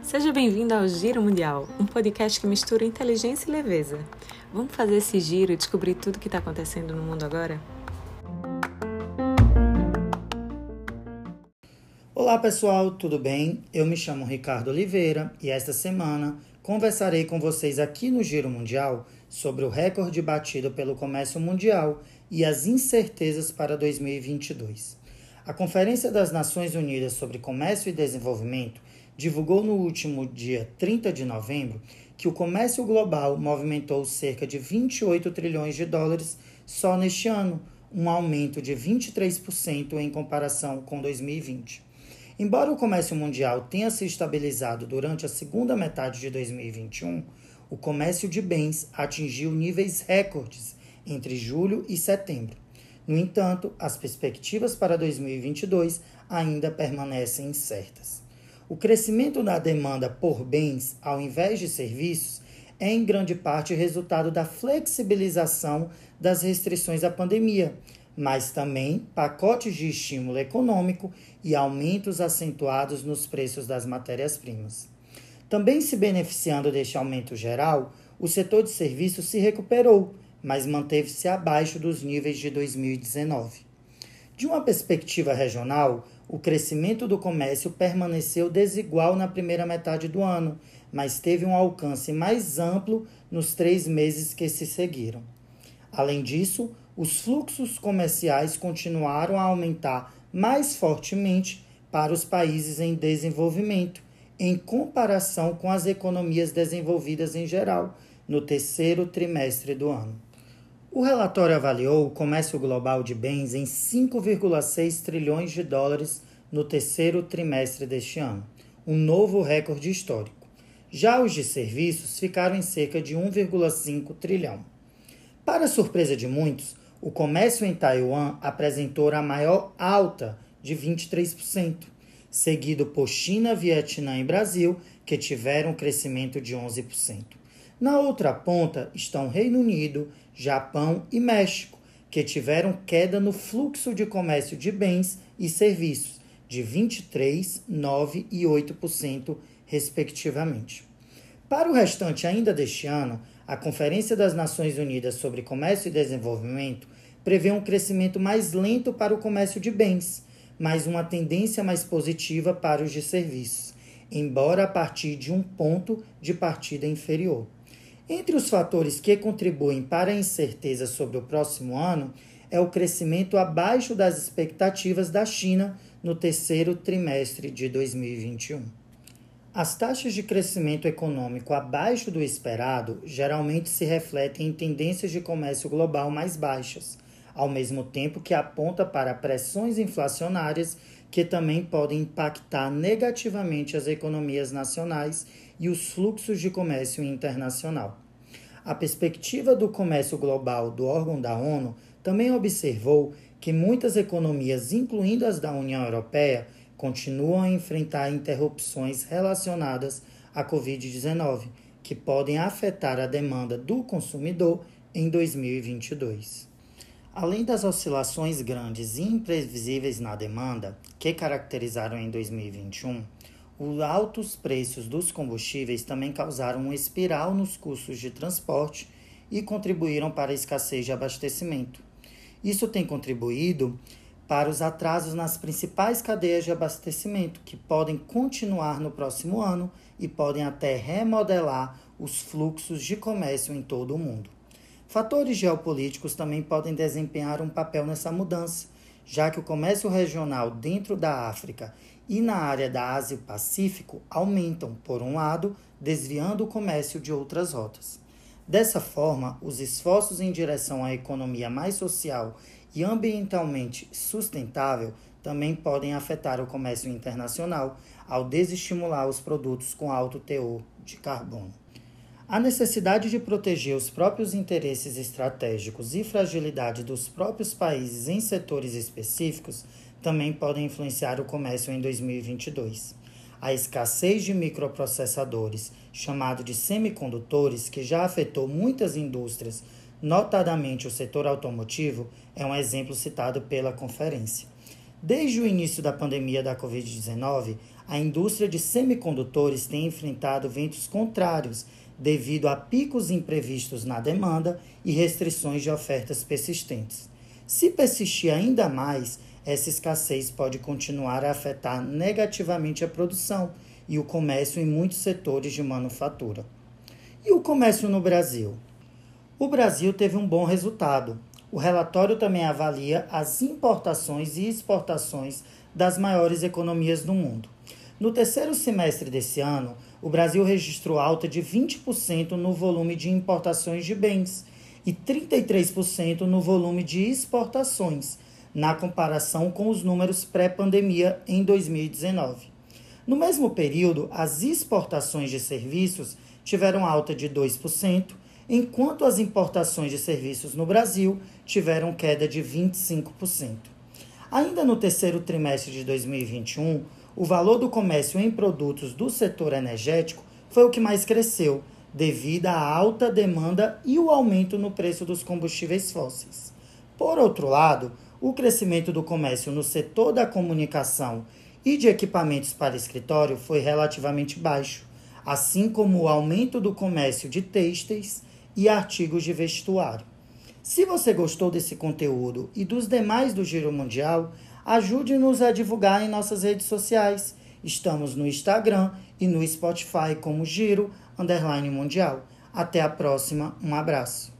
Seja bem-vindo ao Giro Mundial, um podcast que mistura inteligência e leveza. Vamos fazer esse giro e descobrir tudo o que está acontecendo no mundo agora? Olá pessoal, tudo bem? Eu me chamo Ricardo Oliveira e esta semana conversarei com vocês aqui no Giro Mundial sobre o recorde batido pelo comércio mundial e as incertezas para 2022. A Conferência das Nações Unidas sobre Comércio e Desenvolvimento divulgou no último dia 30 de novembro que o comércio global movimentou cerca de 28 trilhões de dólares só neste ano, um aumento de 23% em comparação com 2020. Embora o comércio mundial tenha se estabilizado durante a segunda metade de 2021, o comércio de bens atingiu níveis recordes entre julho e setembro. No entanto, as perspectivas para 2022 ainda permanecem incertas. O crescimento da demanda por bens, ao invés de serviços, é em grande parte resultado da flexibilização das restrições à pandemia, mas também pacotes de estímulo econômico e aumentos acentuados nos preços das matérias-primas. Também se beneficiando deste aumento geral, o setor de serviços se recuperou, mas manteve-se abaixo dos níveis de 2019. De uma perspectiva regional, o crescimento do comércio permaneceu desigual na primeira metade do ano, mas teve um alcance mais amplo nos três meses que se seguiram. Além disso, os fluxos comerciais continuaram a aumentar mais fortemente para os países em desenvolvimento, em comparação com as economias desenvolvidas em geral, no terceiro trimestre do ano. O relatório avaliou o comércio global de bens em 5,6 trilhões de dólares no terceiro trimestre deste ano, um novo recorde histórico. Já os de serviços ficaram em cerca de 1,5 trilhão. Para surpresa de muitos, o comércio em Taiwan apresentou a maior alta de 23%, seguido por China, Vietnã e Brasil, que tiveram um crescimento de 11%. Na outra ponta estão Reino Unido, Japão e México, que tiveram queda no fluxo de comércio de bens e serviços de 23, 9 e 8%, respectivamente. Para o restante ainda deste ano, a Conferência das Nações Unidas sobre Comércio e Desenvolvimento prevê um crescimento mais lento para o comércio de bens, mas uma tendência mais positiva para os de serviços, embora a partir de um ponto de partida inferior. Entre os fatores que contribuem para a incerteza sobre o próximo ano é o crescimento abaixo das expectativas da China no terceiro trimestre de 2021. As taxas de crescimento econômico abaixo do esperado geralmente se refletem em tendências de comércio global mais baixas, ao mesmo tempo que aponta para pressões inflacionárias que também podem impactar negativamente as economias nacionais e os fluxos de comércio internacional. A perspectiva do comércio global do órgão da ONU também observou que muitas economias, incluindo as da União Europeia, continuam a enfrentar interrupções relacionadas à Covid-19, que podem afetar a demanda do consumidor em 2022. Além das oscilações grandes e imprevisíveis na demanda que caracterizaram em 2021, os altos preços dos combustíveis também causaram uma espiral nos custos de transporte e contribuíram para a escassez de abastecimento. Isso tem contribuído para os atrasos nas principais cadeias de abastecimento, que podem continuar no próximo ano e podem até remodelar os fluxos de comércio em todo o mundo. Fatores geopolíticos também podem desempenhar um papel nessa mudança, já que o comércio regional dentro da África e na área da Ásia e Pacífico aumentam, por um lado, desviando o comércio de outras rotas. Dessa forma, os esforços em direção à economia mais social e ambientalmente sustentável também podem afetar o comércio internacional ao desestimular os produtos com alto teor de carbono. A necessidade de proteger os próprios interesses estratégicos e fragilidade dos próprios países em setores específicos também podem influenciar o comércio em 2022. A escassez de microprocessadores, chamado de semicondutores, que já afetou muitas indústrias notadamente o setor automotivo, é um exemplo citado pela conferência. Desde o início da pandemia da Covid-19, a indústria de semicondutores tem enfrentado ventos contrários devido a picos imprevistos na demanda e restrições de ofertas persistentes. Se persistir ainda mais, essa escassez pode continuar a afetar negativamente a produção e o comércio em muitos setores de manufatura. E o comércio no Brasil? O Brasil teve um bom resultado. O relatório também avalia as importações e exportações das maiores economias do mundo. No terceiro semestre desse ano, o Brasil registrou alta de 20% no volume de importações de bens e 33% no volume de exportações, na comparação com os números pré-pandemia em 2019. No mesmo período, as exportações de serviços tiveram alta de 2%, enquanto as importações de serviços no Brasil tiveram queda de 25%. Ainda no terceiro trimestre de 2021, o valor do comércio em produtos do setor energético foi o que mais cresceu, devido à alta demanda e o aumento no preço dos combustíveis fósseis. Por outro lado, o crescimento do comércio no setor da comunicação e de equipamentos para escritório foi relativamente baixo, assim como o aumento do comércio de têxteis e artigos de vestuário. Se você gostou desse conteúdo e dos demais do Giro Mundial, ajude-nos a divulgar em nossas redes sociais. Estamos no Instagram e no Spotify como Giro Mundial. Até a próxima, um abraço.